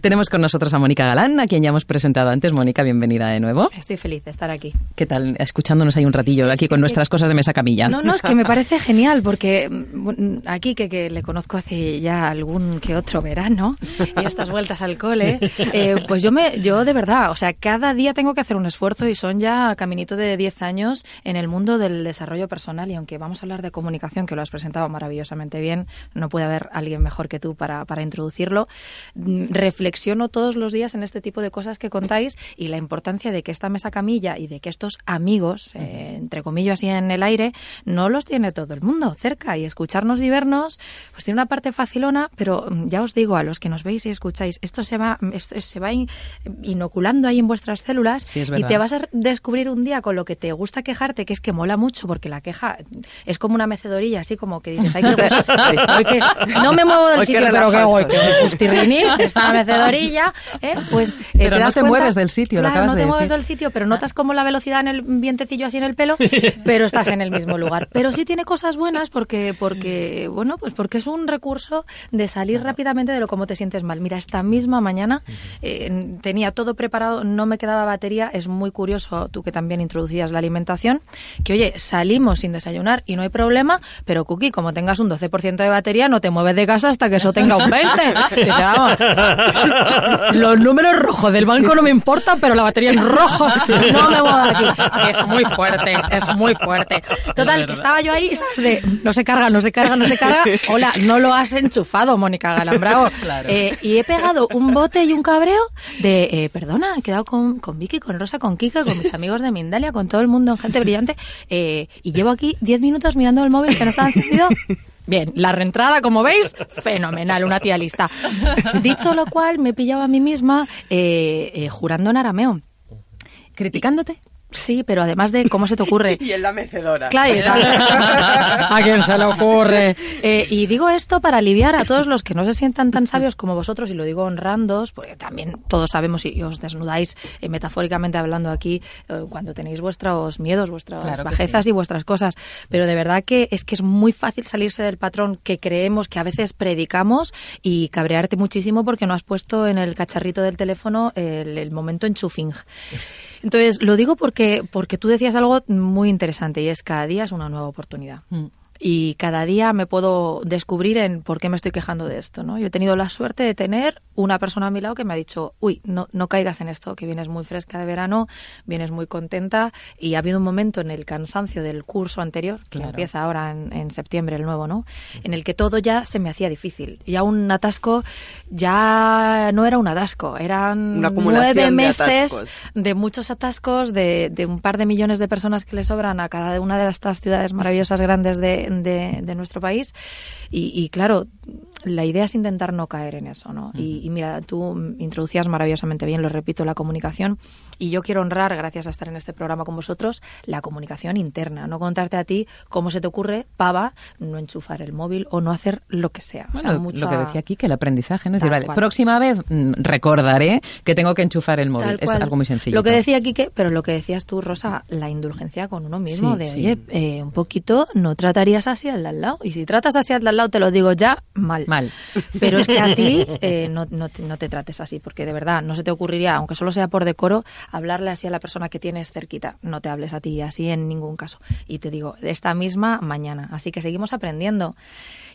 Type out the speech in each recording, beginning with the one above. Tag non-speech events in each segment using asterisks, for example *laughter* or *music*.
Tenemos con nosotros a Mónica Galán, a quien ya hemos presentado antes. Mónica, bienvenida de nuevo. Estoy feliz de estar aquí. ¿Qué tal? Escuchándonos ahí un ratillo, aquí con nuestras cosas de mesa camilla. No, no, es que me parece genial, porque mm, aquí que, que, le conozco hace ya algún que otro verano, y estas vueltas al cole, eh, pues yo me, yo de verdad, o sea, cada día tengo que hacer un esfuerzo y son ya caminito de 10 años en el mundo del desarrollo personal y aunque vamos a hablar de comunicación, que lo has presentado maravillosamente bien, no puede haber alguien mejor que tú para, para introducirlo, mm, reflexiono todos los días en este tipo de cosas que contáis y la importancia de que esta mesa camilla y de que estos amigos, eh, entre comillas y en el aire, no los tiene todo el mundo cerca. Y escucharnos y vernos, pues tiene una parte facilona, pero mm, ya os digo a los que nos veis y escucháis, esto se va, esto se va inoculando ahí en vuestras células y te vas a descubrir un día con lo que te gusta quejarte, que es que mola mucho porque la queja es como una mecedorilla, así como que dices, que, *laughs* no me muevo del sitio, pero que voy, que esta mecedorilla ¿eh? pues... Eh, pero no te mueves del sitio, lo acabas no te mueves del sitio, pero notas como la velocidad en el vientecillo así en el pelo, pero estás en el mismo lugar. Pero sí tiene cosas buenas porque, porque bueno, pues porque es un recurso de salir rápidamente de lo como te sientes mal. Mira, esta misma mañana eh, tenía todo preparado, no me quedaba batería, es muy curioso, tú que también introducías la alimentación, que oye, salimos sin desayunar y no hay problema, pero Cookie, como tengas un 12% de batería, no te mueves de casa hasta que eso tenga un 20. *laughs* los números rojos del banco no me importa, pero la batería en rojo no me voy de aquí. Es muy fuerte, es muy fuerte. Total, que estaba yo ahí, ¿sabes? De no se carga, no se carga, no se carga. Hola, no lo has enchufado, Mónica Galambravo. *laughs* Eh, y he pegado un bote y un cabreo de, eh, perdona, he quedado con, con Vicky, con Rosa, con Kika, con mis amigos de Mindalia, con todo el mundo en gente brillante. Eh, y llevo aquí 10 minutos mirando el móvil que no estaba encendido Bien, la reentrada, como veis, fenomenal, una tía lista. Dicho lo cual, me pillaba a mí misma eh, eh, jurando en arameo. ¿Criticándote? Sí, pero además de cómo se te ocurre. *laughs* y en la mecedora. Claro, *laughs* a quién se le ocurre. Eh, y digo esto para aliviar a todos los que no se sientan tan sabios como vosotros, y lo digo honrandos, porque también todos sabemos y os desnudáis eh, metafóricamente hablando aquí eh, cuando tenéis vuestros miedos, vuestras bajezas y vuestras cosas. Pero de verdad que es que es muy fácil salirse del patrón que creemos que a veces predicamos y cabrearte muchísimo porque no has puesto en el cacharrito del teléfono el, el momento enchufing. Entonces, lo digo porque, porque tú decías algo muy interesante y es cada día es una nueva oportunidad. Mm y cada día me puedo descubrir en por qué me estoy quejando de esto, ¿no? Yo he tenido la suerte de tener una persona a mi lado que me ha dicho, uy, no, no caigas en esto, que vienes muy fresca de verano, vienes muy contenta y ha habido un momento en el cansancio del curso anterior, que empieza ahora en, septiembre el nuevo, ¿no? En el que todo ya se me hacía difícil. Ya un atasco ya no era un atasco, eran nueve meses de, muchos atascos, de, de un par de millones de personas que le sobran a cada una de estas ciudades maravillosas grandes de, de, nuestro país. Y, claro, la idea es intentar no caer en eso, ¿no? y, mira, tú introducías maravillosamente bien, lo repito, la comunicación. Y yo quiero honrar, gracias a estar en este programa con vosotros, la comunicación interna. No contarte a ti cómo se te ocurre, pava, no enchufar el móvil o no hacer lo que sea. Lo que decía aquí, que el aprendizaje, ¿no? Es decir, vale, próxima vez mm, recordaré que tengo que enchufar el móvil. Es algo muy sencillo. Lo que decía aquí, que, pero lo que decías tú, Rosa, la indulgencia con uno mismo, de, oye, eh, un poquito, no tratarías así al de al lado. Y si tratas así al de al lado, te lo digo ya, mal. Mal. Pero es que a ti *laughs* eh, no, no, no, te trates así, porque de verdad no se te ocurriría, aunque solo sea por decoro, hablarle así a la persona que tienes cerquita. No te hables a ti así en ningún caso. Y te digo, esta misma mañana. Así que seguimos aprendiendo.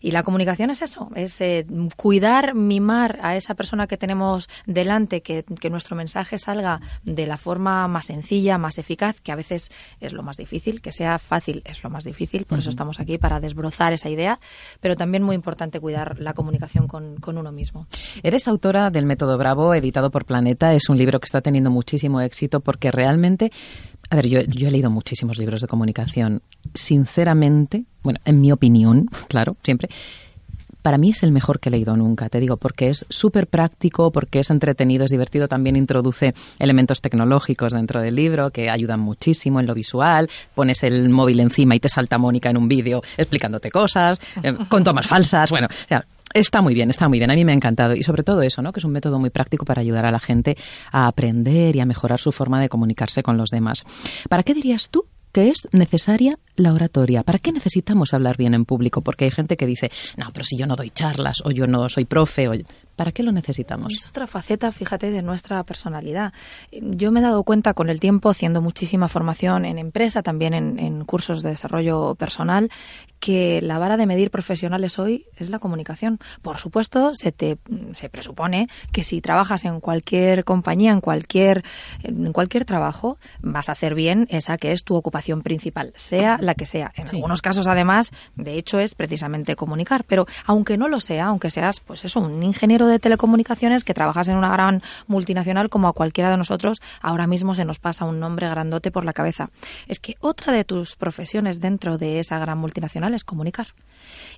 Y la comunicación es eso, es eh, cuidar, mimar a esa persona que tenemos delante, que, que, nuestro mensaje salga de la forma más sencilla, más eficaz, que a veces es lo más difícil, que sea fácil es lo más difícil, por eso estamos aquí, para desbrozar esa idea, pero también muy importante cuidar la comunicación con, uno mismo. Eres autora del Método Bravo, editado por Planeta, es un libro que está teniendo muchísimo éxito porque realmente a ver, yo, he leído muchísimos libros de comunicación. Sinceramente, bueno, en mi opinión, *laughs* claro, siempre, para mí es el mejor que he leído nunca, te digo, porque es súper práctico, porque es entretenido, es divertido, también introduce elementos tecnológicos dentro del libro que ayudan muchísimo en lo visual, pones el móvil encima y te salta Mónica en un vídeo explicándote cosas, eh, *laughs* con tomas falsas, bueno, o sea, Está muy bien, está muy bien. A mí me ha encantado. Y sobre todo eso, ¿no? Que es un método muy práctico para ayudar a la gente a aprender y a mejorar su forma de comunicarse con los demás. ¿Para qué dirías tú que es necesaria la oratoria? ¿Para qué necesitamos hablar bien en público? Porque hay gente que dice, no, pero si yo no doy charlas o yo no soy profe, o ¿para qué lo necesitamos? Es otra faceta, fíjate, de nuestra personalidad. Yo me he dado cuenta con el tiempo, haciendo muchísima formación en empresa, también en, en cursos de desarrollo personal, que la vara de medir profesionales hoy es la comunicación. Por supuesto, se te se presupone que si trabajas en cualquier compañía, en cualquier en cualquier trabajo, vas a hacer bien esa que es tu ocupación principal, sea la que sea. En algunos casos, además, de hecho, es precisamente comunicar. Pero aunque no lo sea, aunque seas, pues eso, un ingeniero de telecomunicaciones que trabajas en una gran multinacional como a cualquiera de nosotros, ahora mismo se nos pasa un nombre grandote por la cabeza. Es que otra de tus profesiones dentro de esa gran multinacional es comunicar.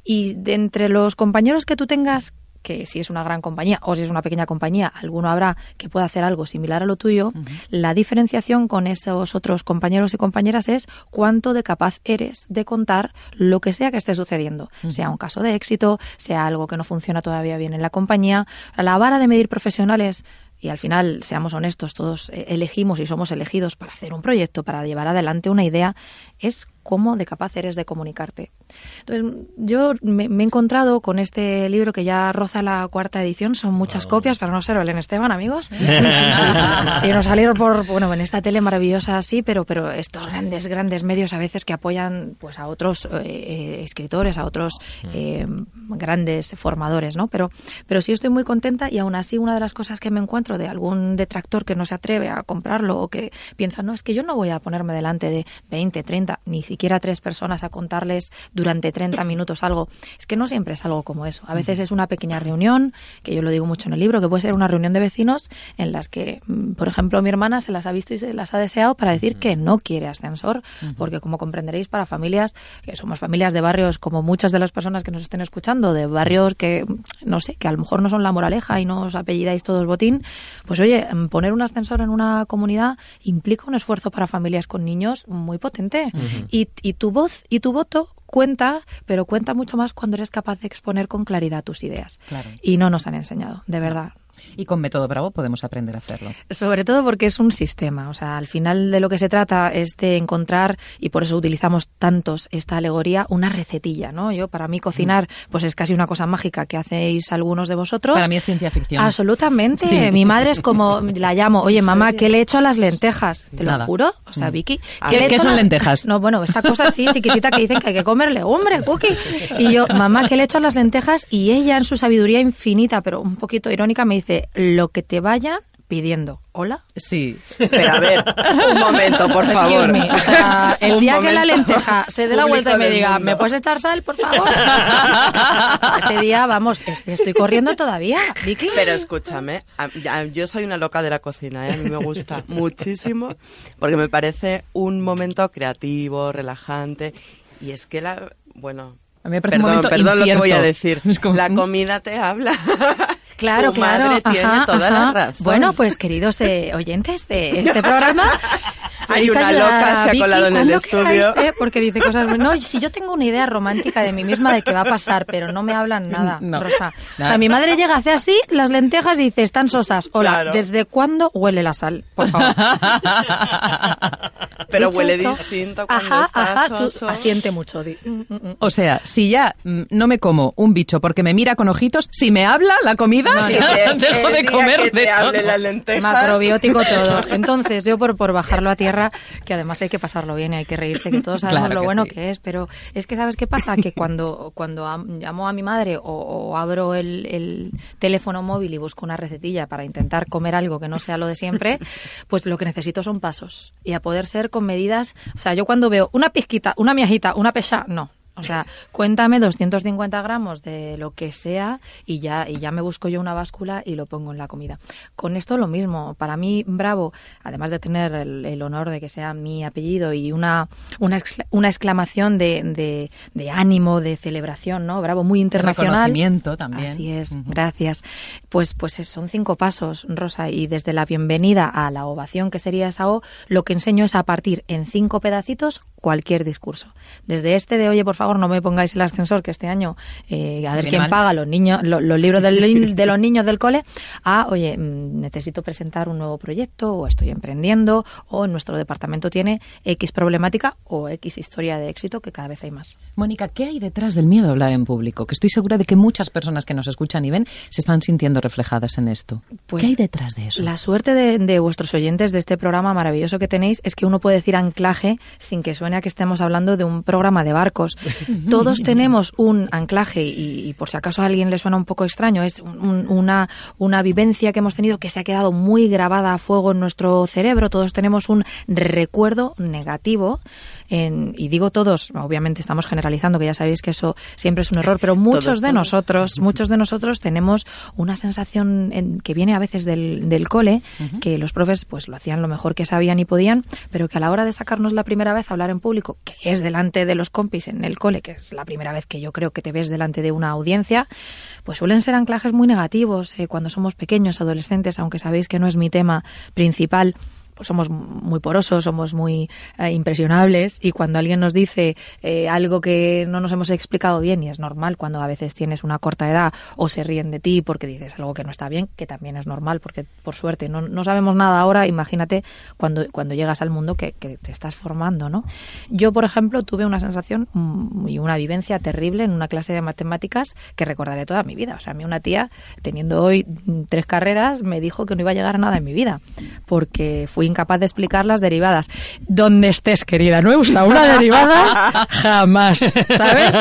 Y de entre los compañeros que tú tengas que si es una gran compañía o si es una pequeña compañía, alguno habrá que pueda hacer algo similar a lo tuyo, la diferenciación con esos otros compañeros y compañeras es cuánto de capaz eres de contar lo que sea que esté sucediendo, sea un caso de éxito, sea algo que no funciona todavía bien en la compañía. La vara de medir profesionales y al final, seamos honestos, todos eh, elegimos y somos elegidos para hacer un proyecto, para llevar adelante una idea, es cómo de capaz eres de comunicarte. Entonces, yo me, he encontrado con este libro que ya roza la cuarta edición, son muchas copias, para no ser Belén Esteban, amigos, *laughs* y nos salieron por, bueno, en esta tele maravillosa así, pero, pero estos grandes, grandes medios a veces que apoyan pues a otros eh, eh, escritores, a otros eh, grandes formadores, ¿no? Pero, pero sí estoy muy contenta y aún así una de las cosas que me encuentro de algún detractor que no se atreve a comprarlo o que piensa, no, es que yo no voy a ponerme delante de 20, 30, ni siquiera tres personas a contarles durante 30 minutos algo. Es que no siempre es algo como eso. A veces es una pequeña reunión, que yo lo digo mucho en el libro, que puede ser una reunión de vecinos en las que, mm, por ejemplo, mi hermana se las ha visto y se las ha deseado para decir que no quiere ascensor, porque como comprenderéis, para familias, que somos familias de barrios como muchas de las personas que nos estén escuchando, de barrios que, no sé, que a lo mejor no son la moraleja y no os apellidáis todos botín, pues oye, mm, poner un ascensor en una comunidad implica un esfuerzo para familias con niños muy potente. y y, tu voz y tu voto cuenta, pero cuenta mucho más cuando eres capaz de exponer con claridad tus ideas. Y no nos han enseñado, de verdad. Y con Método Bravo podemos aprender a hacerlo. Sobre todo porque es un sistema. O sea, al final de lo que se trata es de encontrar, y por eso utilizamos tantos esta alegoría, una recetilla, ¿no? Yo, para mí, cocinar, pues es casi una cosa mágica que hacéis algunos de vosotros. Para mí es ciencia ficción. Absolutamente. Mi madre es como, la llamo, oye, mamá, ¿qué le he hecho a las lentejas? Te lo juro. O sea, mm. Vicky. ¿Qué, son lentejas? *laughs* No, bueno, esta cosa así, chiquitita, que dicen que hay que comer legumbre, cookie. Y yo, mamá, ¿qué le he hecho a las lentejas? Y ella, en su sabiduría infinita, pero un poquito irónica, me dice, lo que te vayan pidiendo. ¿Hola? Sí. Pero a ver, un momento, por favor. O sea, el día que la lenteja se dé la vuelta y me diga, ¿me puedes echar sal, por favor? *laughs* Ese día, vamos, estoy corriendo todavía, Vicky. Pero escúchame, yo soy una loca de la cocina, ¿eh? a mí me gusta *laughs* muchísimo, porque me parece un momento creativo, relajante, y es que la, bueno, a mí me parece perdón, perdón lo que voy a decir. *laughs* La comida te habla. Claro, tu claro. Madre tiene toda la razón. Bueno, pues queridos eh, oyentes de este *laughs* programa, hay una loca se ha colado en el estudio. Eh? Porque dice cosas. No, si yo tengo una idea romántica de mí misma de que va a pasar, pero no me hablan *laughs* nada, Rosa. O sea, mi madre llega, hace así las lentejas y dice, están sosas. Hola, ¿desde cuándo huele la sal? Por favor. *laughs* pero huele distinto cuando ajá, está ajá, soso. asiente mucho. Mm, mm, mm. O sea, si ya no me como un bicho porque me mira con ojitos, si me habla la comida, no, dejo de comer. Que te hable las lentejas. Macrobiótico todo. *laughs* Entonces, yo por, por bajarlo a tierra, que además hay que pasarlo bien y hay que reírse, que todos sabemos lo bueno que es, pero es que ¿sabes qué pasa? Que *laughs* cuando, cuando llamo a mi madre o, abro el, el, teléfono móvil y busco una recetilla para intentar comer algo que no sea lo de siempre, *laughs* pues lo que necesito son pasos. Y a poder ser con medidas, o sea, yo cuando veo una pizquita, una miajita, una pesa, no, o sea, cuéntame 250 gramos de lo que sea y ya, y ya me busco yo una báscula y lo pongo en la comida. Con esto lo mismo. Para mí, Bravo, además de tener el, honor de que sea mi apellido y una, una, una exclamación de, de, ánimo, de celebración, ¿no? Bravo, muy internacional. Reconocimiento también. Así es, gracias. Pues, pues son cinco pasos, Rosa, y desde la bienvenida a la ovación, que sería esa O, lo que enseño es a partir en cinco pedacitos cualquier discurso. Desde este de, oye, por favor, favor no me pongáis el ascensor que este año eh, a ver quién paga los niños los, libros del, *laughs* de los niños del cole a oye mm, necesito presentar un nuevo proyecto o estoy emprendiendo o nuestro departamento tiene X problemática o X historia de éxito que cada vez hay más. Mónica, ¿qué hay detrás del miedo a hablar en público? Que estoy segura de que muchas personas que nos escuchan y ven se están sintiendo reflejadas en esto. Pues ¿Qué hay detrás de eso? La suerte de, de vuestros oyentes de este programa maravilloso que tenéis es que uno puede decir anclaje sin que suene a que estemos hablando de un programa de barcos. *laughs* Todos tenemos un anclaje y, por si acaso a alguien le suena un poco extraño, es una, una vivencia que hemos tenido que se ha quedado muy grabada a fuego en nuestro cerebro. Todos tenemos un recuerdo negativo y digo todos, obviamente estamos generalizando, que ya sabéis que eso siempre es un error, pero muchos de nosotros, *laughs* muchos de nosotros tenemos una sensación en, que viene a veces del, del cole, que los profes pues lo hacían lo mejor que sabían y podían, pero que a la hora de sacarnos la primera vez a hablar en público, que es delante de los compis en el cole, que es la primera vez que yo creo que te ves delante de una audiencia, pues suelen ser anclajes muy negativos eh, cuando somos pequeños, adolescentes, aunque sabéis que no es mi tema principal pues somos muy porosos, somos muy eh, impresionables y cuando alguien nos dice eh, algo que no nos hemos explicado bien y es normal cuando a veces tienes una corta edad o se ríen de ti porque dices algo que no está bien, que también es normal porque por suerte no, no sabemos nada ahora, imagínate cuando, cuando llegas al mundo que, que, te estás formando, ¿no? Yo, por ejemplo, tuve una sensación y una vivencia terrible en una clase de matemáticas que recordaré toda mi vida. O sea, a mí una tía, teniendo hoy tres carreras, me dijo que no iba a llegar a nada en mi vida porque fui incapaz de explicar las derivadas. Donde estés, querida, no he usado una derivada jamás, ¿sabes?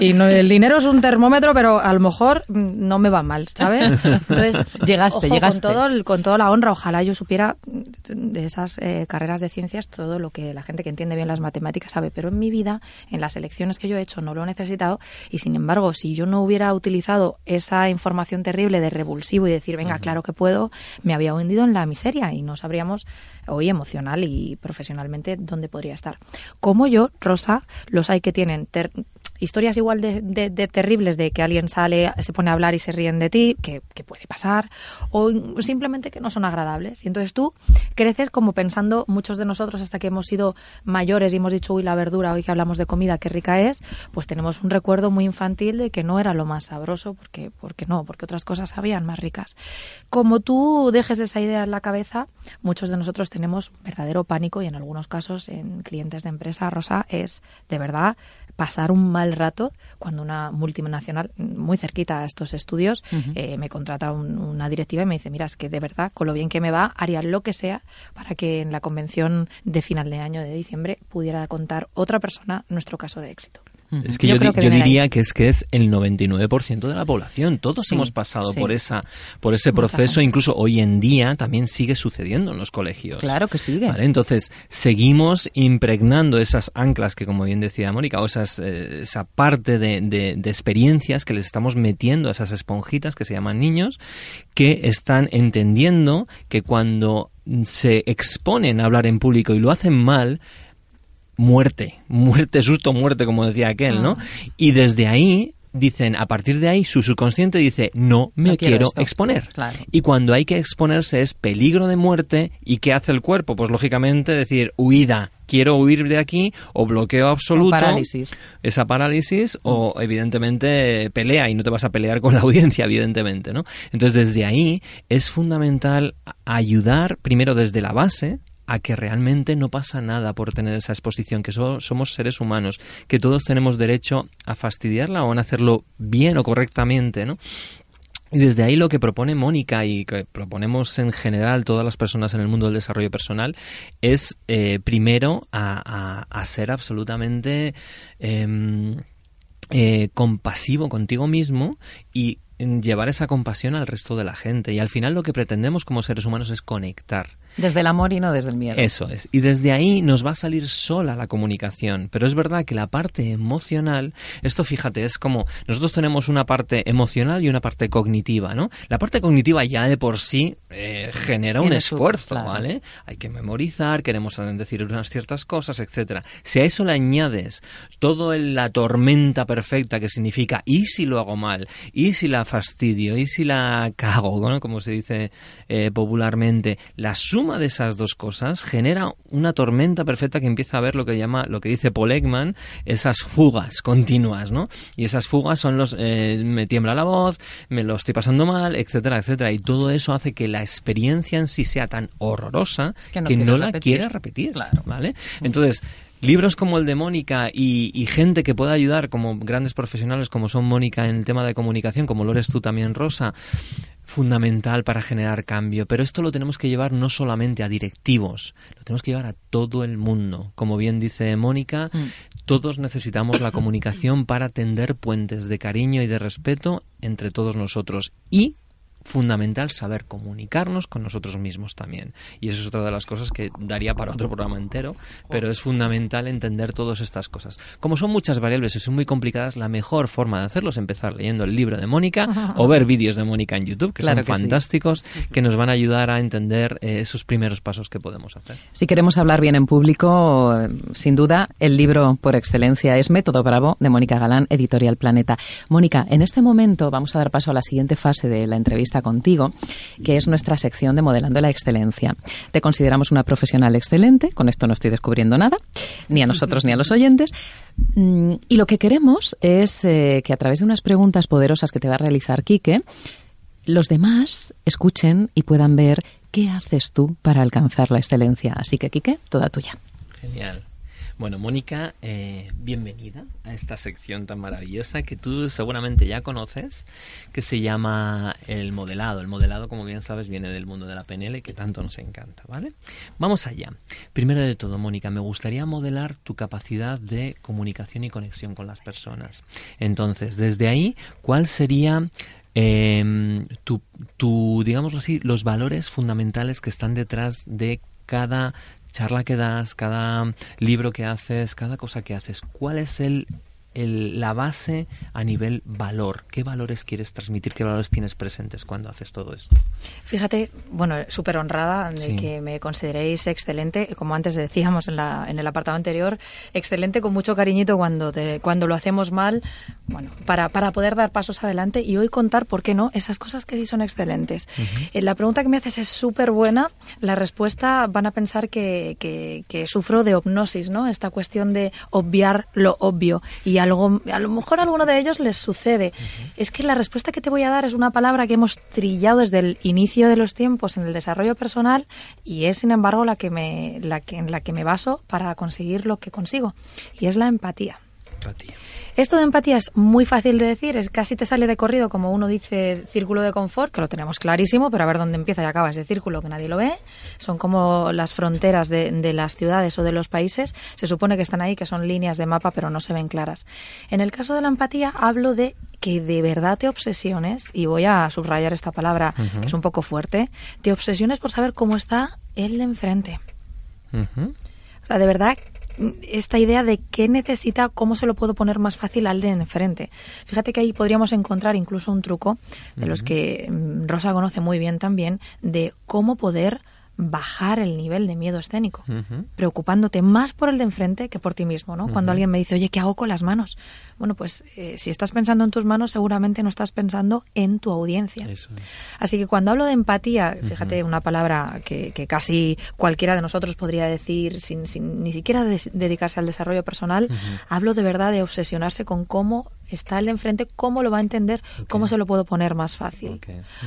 Y no, el dinero es un termómetro, pero a lo mejor no me va mal, ¿sabes? Entonces, llegaste, llegaste. Con, todo con toda la honra, ojalá yo supiera de esas eh, carreras de ciencias todo lo que la gente que entiende bien las matemáticas sabe, pero en mi vida, en las elecciones que yo he hecho, no lo he necesitado y sin embargo, si yo no hubiera utilizado esa información terrible de revulsivo y decir, venga, claro que puedo, me había hundido en la miseria y no sabríamos hoy emocional y profesionalmente dónde podría estar. Como yo, Rosa, los hay que tienen historias igual de, terribles de que alguien sale, se pone a hablar y se ríen de ti, que, puede pasar, o simplemente que no son agradables. Y entonces tú creces como pensando, muchos de nosotros hasta que hemos sido mayores y hemos dicho, uy, la verdura, hoy que hablamos de comida, qué rica es, pues tenemos un recuerdo muy infantil de que no era lo más sabroso, porque, porque no, porque otras cosas habían más ricas. Como tú dejes esa idea en la cabeza, muchos de nosotros tenemos verdadero pánico y en algunos casos en clientes de empresa, Rosa, es de verdad pasar un mal rato cuando una multinacional muy cerquita a estos estudios eh, me contrata una directiva y me dice, mira, es que de verdad, con lo bien que me va, haría lo que sea para que en la convención de final de año de diciembre pudiera contar otra persona nuestro caso de éxito. Es que yo, diría que es que es el 99% de la población. Todos hemos pasado por esa por ese proceso. Incluso hoy en día también sigue sucediendo en los colegios. Claro que sigue. Entonces, seguimos impregnando esas anclas que, como bien decía Mónica, o esas, eh, esa parte de, de, de experiencias que les estamos metiendo a esas esponjitas que se llaman niños, que están entendiendo que cuando se exponen a hablar en público y lo hacen mal, muerte, muerte, susto, muerte, como decía aquel, ¿no? Ah. Y desde ahí dicen, a partir de ahí, su subconsciente dice, no me quiero, exponer. Y cuando hay que exponerse es peligro de muerte. ¿Y qué hace el cuerpo? Pues lógicamente decir, huida, quiero huir de aquí, o bloqueo absoluto. parálisis. Esa parálisis, o evidentemente pelea, y no te vas a pelear con la *laughs* audiencia, evidentemente, ¿no? Entonces, desde ahí es fundamental ayudar, primero desde la base, a que realmente no pasa nada por tener esa exposición, que somos seres humanos, que todos tenemos derecho a fastidiarla o a hacerlo bien o correctamente, ¿no? Y desde ahí lo que propone Mónica y que proponemos en general todas las personas en el mundo del desarrollo personal es eh, primero a, ser absolutamente em, eh, compasivo contigo mismo y llevar esa compasión al resto de la gente. Y al final lo que pretendemos como seres humanos es conectar. Desde el amor y no desde el miedo. Eso es. Y desde ahí nos va a salir sola la comunicación. Pero es verdad que la parte emocional, esto fíjate, es como nosotros tenemos una parte emocional y una parte cognitiva, ¿no? La parte cognitiva ya de por sí eh, genera un esfuerzo, ¿vale? Hay que memorizar, queremos decir unas ciertas cosas, etcétera. Si a eso le añades todo la tormenta perfecta que significa y si lo hago mal, y si la fastidio, y si la cago, ¿no? Como se dice eh, popularmente, la suma de esas dos cosas genera una tormenta perfecta que empieza a ver lo que llama, lo que dice Paul Ekman, esas fugas continuas, ¿no? Y esas fugas son los, eh, me tiembla la voz, me lo estoy pasando mal, etcétera, etcétera. Y todo eso hace que la experiencia en sí sea tan horrorosa que no, la quiera repetir, Claro. ¿vale? Entonces, libros como el de Mónica y, y gente que pueda ayudar como grandes profesionales como son Mónica en el tema de comunicación, como lo eres tú también, Rosa, fundamental para generar cambio. Pero esto lo tenemos que llevar no solamente a directivos, lo tenemos que llevar a todo el mundo. Como bien dice Mónica, todos necesitamos la comunicación para tender puentes de cariño y de respeto entre todos nosotros. Y fundamental saber comunicarnos con nosotros mismos también. Y eso es otra de las cosas que daría para otro programa entero, pero es fundamental entender todas estas cosas. Como son muchas variables y son muy complicadas, la mejor forma de hacerlo es empezar leyendo el libro de Mónica o ver *laughs* vídeos de Mónica en YouTube, que Claro son que sí. fantásticos, que nos van a ayudar a entender eh, esos primeros pasos que podemos hacer. Si queremos hablar bien en público, sin duda, el libro por excelencia es Método Bravo de Mónica Galán, Editorial Planeta. Mónica, en este momento vamos a dar paso a la siguiente fase de la entrevista contigo, que es nuestra sección de Modelando la Excelencia. Te consideramos una profesional excelente, con esto no estoy descubriendo nada, ni a nosotros ni a los oyentes. Mm, Y lo que queremos es eh, que a través de unas preguntas poderosas que te va a realizar Quique, los demás escuchen y puedan ver qué haces tú para alcanzar la excelencia. Así que, Quique, toda tuya. Genial. Bueno, Mónica, eh, bienvenida a esta sección tan maravillosa que tú seguramente ya conoces, que se llama el modelado. El modelado, como bien sabes, viene del mundo de la PNL, que tanto nos encanta, ¿vale? Vamos allá. Primero de todo, Mónica, me gustaría modelar tu capacidad de comunicación y conexión con las personas. Entonces, desde ahí, ¿cuál sería eh, tu, tu, digámoslo así, los valores fundamentales que están detrás de cada charla que das, cada libro que haces, cada cosa que haces, ¿cuál es el, el- la base a nivel valor? ¿Qué valores quieres transmitir? ¿Qué valores tienes presentes cuando haces todo esto? Fíjate, bueno, súper honrada de Sí. que me consideréis excelente, como antes decíamos en, la, en el apartado anterior, excelente con mucho cariñito cuando, te- cuando lo hacemos mal, bueno, para, para poder dar pasos adelante y hoy contar, ¿por qué no?, esas cosas que sí son excelentes. Eh, La pregunta que me haces es súper buena, la respuesta van a pensar que, que, que sufro de hipnosis, ¿no?, esta cuestión de obviar lo obvio y algo, a lo mejor a alguno de ellos les sucede. Es que la respuesta que te voy a dar es una palabra que hemos trillado desde el inicio de los tiempos en el desarrollo personal y es, sin embargo, la que me, la que, en la que me baso para conseguir lo que consigo. Y es la empatía. Empatía. Esto de empatía es muy fácil de decir, es casi te sale de corrido, como uno dice, círculo de confort, que lo tenemos clarísimo, pero a ver dónde empieza y acaba ese círculo que nadie lo ve. Son como las fronteras de, de las ciudades o de los países. Se supone que están ahí, que son líneas de mapa, pero no se ven claras. En el caso de la empatía, hablo de que de verdad te obsesiones, y voy a subrayar esta palabra, que es un poco fuerte, te obsesiones por saber cómo está el de enfrente. O sea, de verdad, esta idea de qué necesita, cómo se lo puedo poner más fácil al de enfrente. Fíjate que ahí podríamos encontrar incluso un truco de los que mm, Rosa conoce muy bien también, de cómo poder bajar el nivel de miedo escénico, preocupándote más por el de enfrente que por ti mismo, ¿no? Cuando alguien me dice, oye, ¿qué hago con las manos? Bueno, pues eh, si estás pensando en tus manos, seguramente no estás pensando en tu audiencia. Eso. Así que cuando hablo de empatía, fíjate, una palabra que, que casi cualquiera de nosotros podría decir sin, sin ni siquiera dedicarse al desarrollo personal, hablo de verdad de obsesionarse con cómo está el de enfrente, cómo lo va a entender, cómo se lo puedo poner más fácil.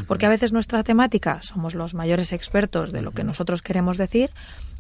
Porque a veces nuestra temática somos los mayores expertos de lo que nosotros queremos decir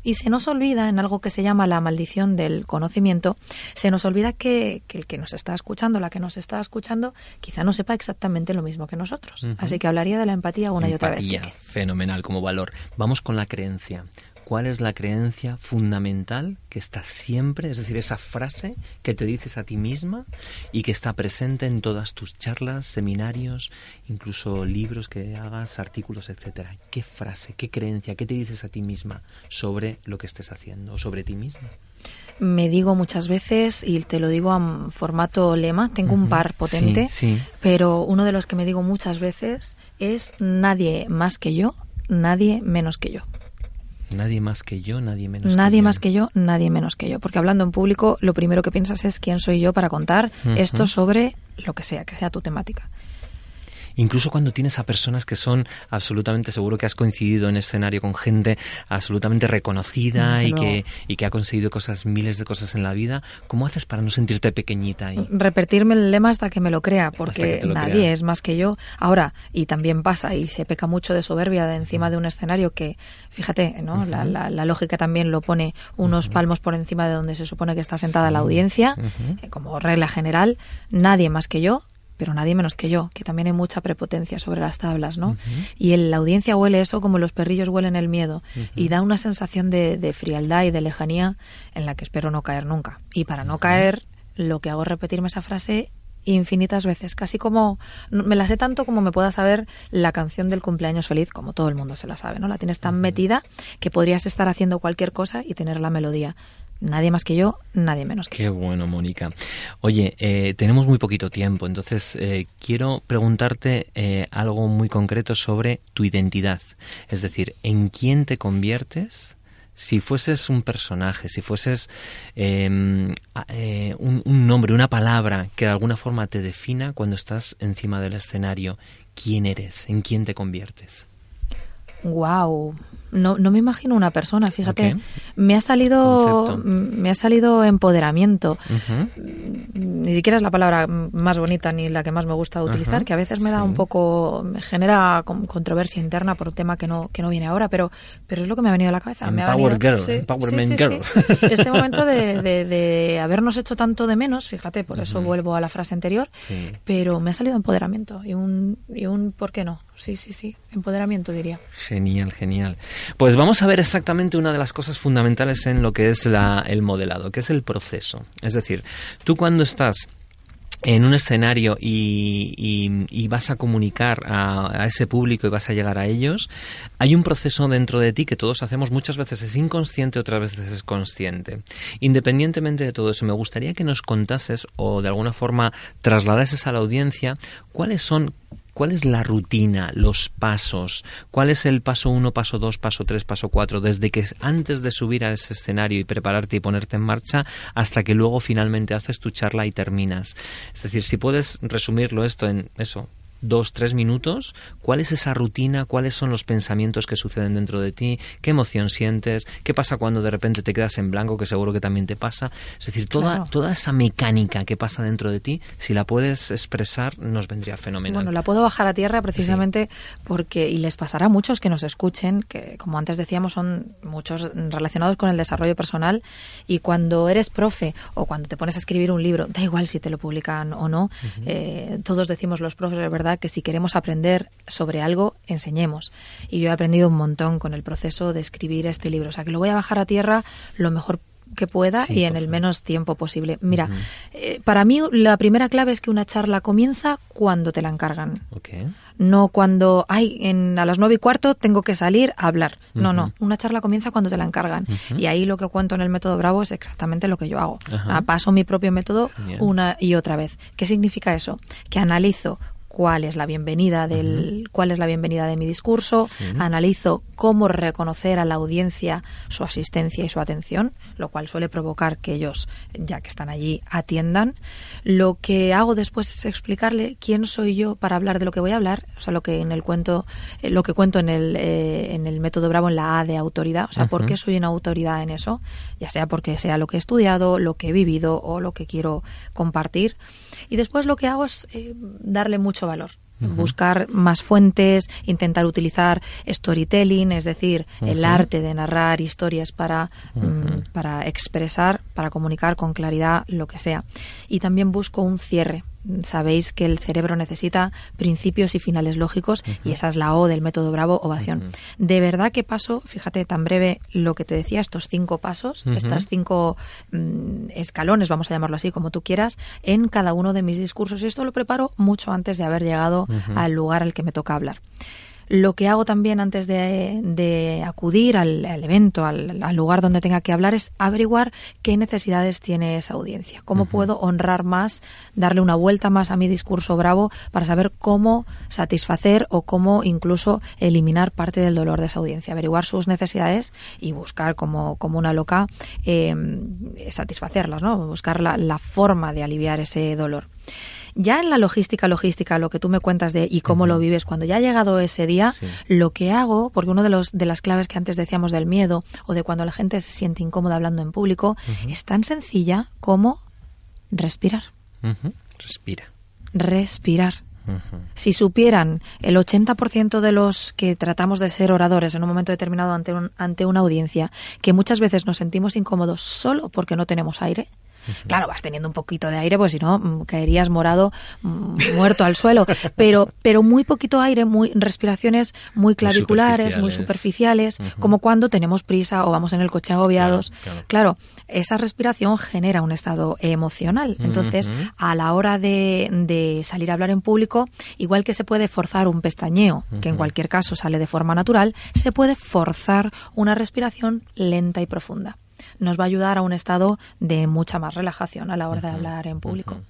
y se nos olvida en algo que se llama la maldición del conocimiento, se nos olvida que, que el que nos está escuchando, la que nos está escuchando, quizá no sepa exactamente lo mismo que nosotros. Así que hablaría de la empatía una y otra vez. Fenomenal como valor. Vamos con la creencia. ¿Cuál es la creencia fundamental que está siempre, es decir, esa frase que te dices a ti misma y que está presente en todas tus charlas, seminarios, incluso libros que hagas, artículos, etcétera? ¿Qué frase, qué creencia, qué te dices a ti misma sobre lo que estés haciendo o sobre ti misma? Me digo muchas veces, y te lo digo en formato lema, tengo un par potente, Sí, sí. pero uno de los que me digo muchas veces es nadie más que yo, nadie menos que yo. Nadie más que yo, nadie menos Nadie que yo. más que yo, nadie menos que yo. Porque hablando en público, lo primero que piensas es quién soy yo para contar esto sobre lo que sea, que sea tu temática. Incluso cuando tienes a personas que son absolutamente, seguro que has coincidido en escenario con gente absolutamente reconocida y que, y que ha conseguido cosas, miles de cosas en la vida, ¿cómo haces para no sentirte pequeñita ahí? Repetirme el lema hasta que me lo crea, porque nadie es más que yo. Ahora, y también pasa, y se peca mucho de soberbia de encima de un escenario que, fíjate, ¿no? la, la, lógica también lo pone unos palmos por encima de donde se supone que está sentada la audiencia, eh, como regla general, nadie más que yo pero nadie menos que yo, que también hay mucha prepotencia sobre las tablas, ¿no? Y la audiencia huele eso como los perrillos huelen el miedo y da una sensación de, de, frialdad y de lejanía en la que espero no caer nunca. Y para no caer, lo que hago es repetirme esa frase infinitas veces, casi como me la sé tanto como me pueda saber la canción del cumpleaños feliz, como todo el mundo se la sabe, ¿no? La tienes tan metida que podrías estar haciendo cualquier cosa y tener la melodía. Nadie más que yo, nadie menos que Qué bueno, Mónica. Oye, eh, tenemos muy poquito tiempo, entonces eh, quiero preguntarte eh, algo muy concreto sobre tu identidad. Es decir, ¿en quién te conviertes? si fueses un personaje, si fueses em, un, un, nombre, una palabra que de alguna forma te defina cuando estás encima del escenario, ¿quién eres? ¿En quién te conviertes? Wow, no, no me imagino una persona, fíjate. Me ha salido me ha salido empoderamiento. Ni siquiera es la palabra más bonita ni la que más me gusta utilizar, que a veces me da un poco me genera controversia interna por un tema que no que no viene ahora, pero pero es lo que me ha venido a la cabeza. Empower girl, empowerment girl. Este momento de, de, habernos hecho tanto de menos, fíjate, por eso vuelvo a la frase anterior, pero me ha salido empoderamiento y un y un ¿por qué no? Sí, sí, sí, empoderamiento diría. Genial, genial. Pues vamos a ver exactamente una de las cosas fundamentales en lo que es el modelado, que es el proceso. Es decir, tú cuando estás en un escenario y, vas a comunicar a, ese público y vas a llegar a ellos, hay un proceso dentro de ti que todos hacemos, muchas veces es inconsciente, otras veces es consciente. Independientemente de todo eso, me gustaría que nos contases o de alguna forma trasladases a la audiencia cuáles son ¿Cuál es la rutina, los pasos? ¿Cuál es el paso uno, paso dos, paso tres, paso cuatro? Desde que antes de subir a ese escenario y prepararte y ponerte en marcha hasta que luego finalmente haces tu charla y terminas. Es decir, si puedes resumirlo esto en eso, dos, tres minutos, cuál es esa rutina, cuáles son los pensamientos que suceden dentro de ti, qué emoción sientes, qué pasa cuando de repente te quedas en blanco, que seguro que también te pasa. Es decir, toda, toda esa mecánica que pasa dentro de ti, si la puedes expresar, nos vendría fenomenal. Bueno, la puedo bajar a tierra precisamente porque, y les pasará a muchos que nos escuchen, que como antes decíamos, son muchos relacionados con el desarrollo personal, y cuando eres profe o cuando te pones a escribir un libro, da igual si te lo publican o no, eh, todos decimos los profes, de verdad, que si queremos aprender sobre algo, enseñemos. Y yo he aprendido un montón con el proceso de escribir este libro. O sea, que lo voy a bajar a tierra lo mejor que pueda y en el menos tiempo posible. Mira, eh, para mí la primera clave es que una charla comienza cuando te la encargan. No cuando, ay, en, a las nueve y cuarto tengo que salir a hablar. No, no. Una charla comienza cuando te la encargan. Y ahí lo que cuento en el método Bravo es exactamente lo que yo hago. Paso mi propio método una y otra vez. ¿Qué significa eso? Que analizo cuál es la bienvenida del cuál es la bienvenida de mi discurso, analizo cómo reconocer a la audiencia su asistencia y su atención, lo cual suele provocar que ellos, ya que están allí, atiendan. Lo que hago después es explicarle quién soy yo para hablar de lo que voy a hablar, o sea, lo que en el cuento, eh, lo que cuento en el, eh, en el método Bravo en la A de autoridad, o sea, por qué soy una autoridad en eso, ya sea porque sea lo que he estudiado, lo que he vivido o lo que quiero compartir. Y después lo que hago es eh, darle mucho valor. Buscar más fuentes, intentar utilizar storytelling, es decir, el arte de narrar historias para, mm, para expresar, para comunicar con claridad lo que sea. Y también busco un cierre, sabéis que el cerebro necesita principios y finales lógicos y esa es la O del método Bravo ovación. De verdad que paso, fíjate tan breve lo que te decía, estos cinco pasos, estas cinco mm, escalones, vamos a llamarlo así, como tú quieras, en cada uno de mis discursos. Y esto lo preparo mucho antes de haber llegado al lugar al que me toca hablar. Lo que hago también antes de, acudir al, evento, al, lugar donde tenga que hablar, es averiguar qué necesidades tiene esa audiencia, cómo puedo honrar más, darle una vuelta más a mi discurso bravo para saber cómo satisfacer o cómo incluso eliminar parte del dolor de esa audiencia, averiguar sus necesidades y buscar como, como una loca eh, satisfacerlas, ¿no? buscar la, la forma de aliviar ese dolor. Ya en la logística, logística, lo que tú me cuentas de y cómo lo vives, cuando ya ha llegado ese día, Sí. lo que hago, porque uno de los de las claves que antes decíamos del miedo o de cuando la gente se siente incómoda hablando en público, es tan sencilla como respirar. Respira. respirar. Si supieran el 80% de los que tratamos de ser oradores en un momento determinado ante, un- ante una audiencia, que muchas veces nos sentimos incómodos solo porque no tenemos aire, Claro, vas teniendo un poquito de aire, pues si no, mm, caerías morado, mm, muerto al suelo. *laughs* Pero, pero muy poquito aire, muy respiraciones muy claviculares, muy superficiales. como cuando tenemos prisa o vamos en el coche agobiados. Claro, claro. esa respiración genera un estado emocional. Entonces, a la hora de, de salir a hablar en público, igual que se puede forzar un pestañeo, que en cualquier caso sale de forma natural, se puede forzar una respiración lenta y profunda. Nos va a ayudar a un estado de mucha más relajación a la hora de hablar en público.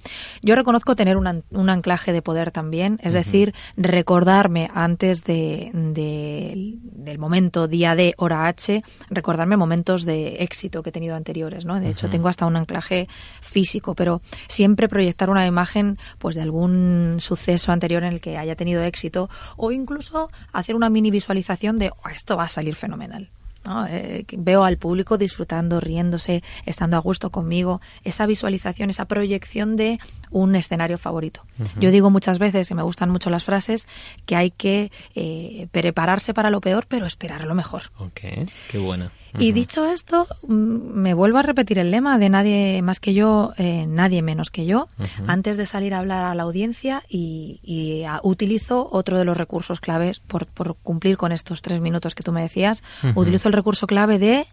Yo reconozco tener un, un anclaje de poder también, es decir, recordarme antes de, de- del momento día D, hora H, recordarme momentos de éxito que he tenido anteriores, ¿no? De hecho, tengo hasta un anclaje físico, pero siempre proyectar una imagen pues de algún suceso anterior en el que haya tenido éxito o incluso hacer una mini visualización de "Oh, esto va a salir fenomenal. ¿No? Eh, que veo al público disfrutando, riéndose, estando a gusto conmigo, esa visualización, esa proyección de un escenario favorito. Yo digo muchas veces, y me gustan mucho las frases, que hay que eh, prepararse para lo peor, pero esperar lo mejor. Ok, qué buena. Y dicho esto, mm, me vuelvo a repetir el lema de nadie más que yo, eh, nadie menos que yo, antes de salir a hablar a la audiencia y, y, ah, utilizo otro de los recursos claves por, por cumplir con estos tres minutos que tú me decías, utilizo el recurso clave de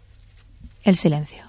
el silencio.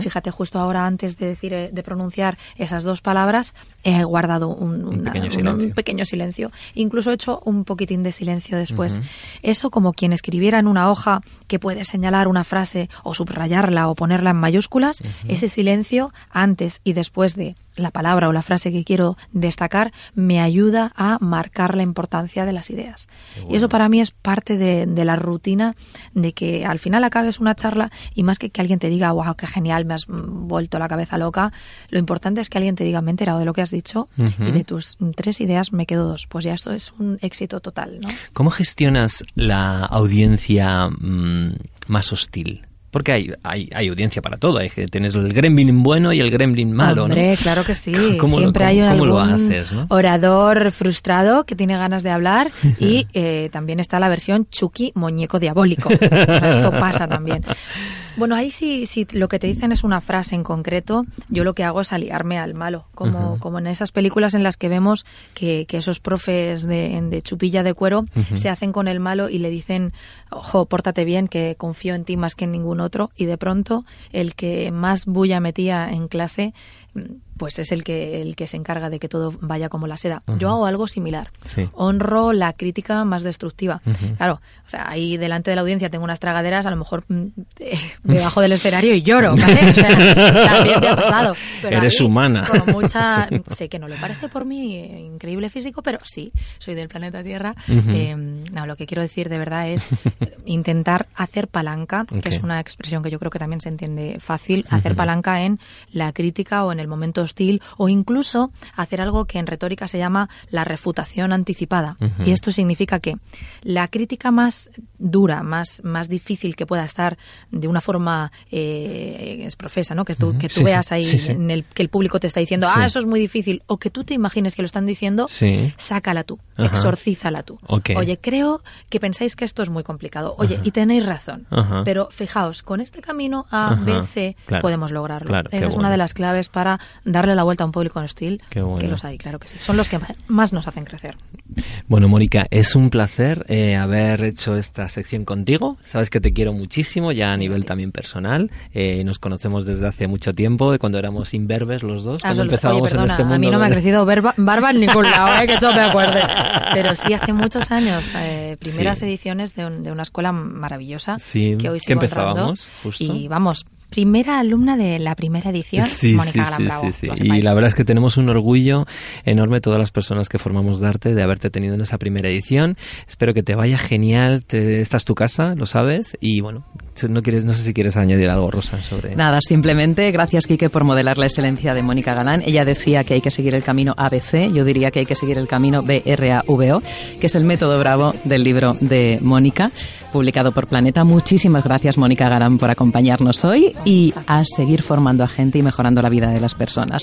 Fíjate, justo ahora antes de decir, eh, de pronunciar esas dos palabras, he guardado un, pequeño un- silencio. un pequeño silencio. Incluso he hecho un poquitín de silencio después. Eso como quien escribiera en una hoja que puede señalar una frase o subrayarla o ponerla en mayúsculas, ese silencio antes y después de la palabra o la frase que quiero destacar me ayuda a marcar la importancia de las ideas. Y eso para mí es parte de, de la rutina de que al final acabes una charla y más que que alguien te diga, wow, qué genial, me has mm, vuelto la cabeza loca, lo importante es que alguien te diga, me he enterado de lo que has dicho y de tus mm, tres ideas me quedo dos. Pues ya esto es un éxito total, ¿no? ¿Cómo gestionas la audiencia mm, más hostil? Porque hay, hay, hay audiencia para todo. Hay que tienes el gremlin bueno y el gremlin malo, Hombre, ¿no? claro que sí. *laughs* ¿Cómo lo- Siempre cómo- hay cómo lo haces, no? orador frustrado que tiene ganas de hablar *laughs* y eh, también está la versión Chucky muñeco diabólico. Esto pasa también. Bueno, ahí sí, si lo que te dicen es una frase en concreto, yo lo que hago es aliarme al malo, como, como en esas películas en las que vemos que, que esos profes de, de chupilla de cuero se hacen con el malo y le dicen, ojo, pórtate bien, que confío en ti más que en ningún otro, y de pronto el que más bulla metía en clase, mm, pues es el que, el que se encarga de que todo vaya como la seda. Yo hago algo similar. Sí. Honro la crítica más destructiva. Claro, o sea, ahí delante de la audiencia tengo unas tragaderas, a lo mejor mm, eh, *laughs* me bajo del escenario y lloro, ¿vale? O sea, *laughs* también me ha pasado. Pero Eres humana. Con mucha... *laughs* Sé que no le parece por mí eh, increíble físico, pero sí, soy del planeta Tierra. Eh, no, lo que quiero decir de verdad es intentar hacer palanca, que es una expresión que yo creo que también se entiende fácil, hacer palanca en la crítica o en el momento hostil o incluso hacer algo que en retórica se llama la refutación anticipada. Y esto significa que la crítica más dura, más, más difícil que pueda estar de una forma eh, es profesa, ¿no? Que tú, que tú Sí, veas ahí sí, sí. en el que el público te está diciendo, ah, eso es muy difícil, o que tú te imagines que lo están diciendo, Sí. sácala tú, Ajá. exorcízala tú. Oye, creo que pensáis que esto es muy complicado. Oye, y tenéis razón. Pero fijaos, con este camino A. B, C Claro. podemos lograrlo. Claro, qué Esa es bueno. una de las claves para darle la vuelta a un público hostil, bueno. que los hay, claro que sí. Son los que más nos hacen crecer. Bueno, Mónica, es un placer eh, haber hecho esta sección contigo. Sabes que te quiero muchísimo, ya a nivel también personal. Eh, nos conocemos desde hace mucho tiempo, cuando éramos imberbes los dos, cuando Absolut- empezábamos Oye, perdona, en este mundo. a mí no me ha crecido verba- barba en ningún lado, ¿eh? que yo me acuerde. *laughs* Pero sí, hace muchos años, eh, primeras Sí. ediciones de, un- de una escuela maravillosa Sí, que hoy que sigo honrando. empezábamos, justo. Y vamos, primera alumna de la primera edición, Sí, Mónica sí, Galán sí, Bravo, sí, sí. lo Y la verdad es que tenemos un orgullo enorme todas las personas que formamos Darte de haberte tenido en esa primera edición. Espero que te vaya genial. Te, esta es tu casa, lo sabes. Y bueno, no quieres, no sé si quieres añadir algo, Rosa, sobre. Nada, simplemente gracias, Quique, por modelar la excelencia de Mónica Galán. Ella decía que hay que seguir el camino ABC, yo diría que hay que seguir el camino BRAVO, que es el método bravo del libro de Mónica, publicado por Planeta. Muchísimas gracias, Mónica Galán, por acompañarnos hoy y a seguir formando a gente y mejorando la vida de las personas.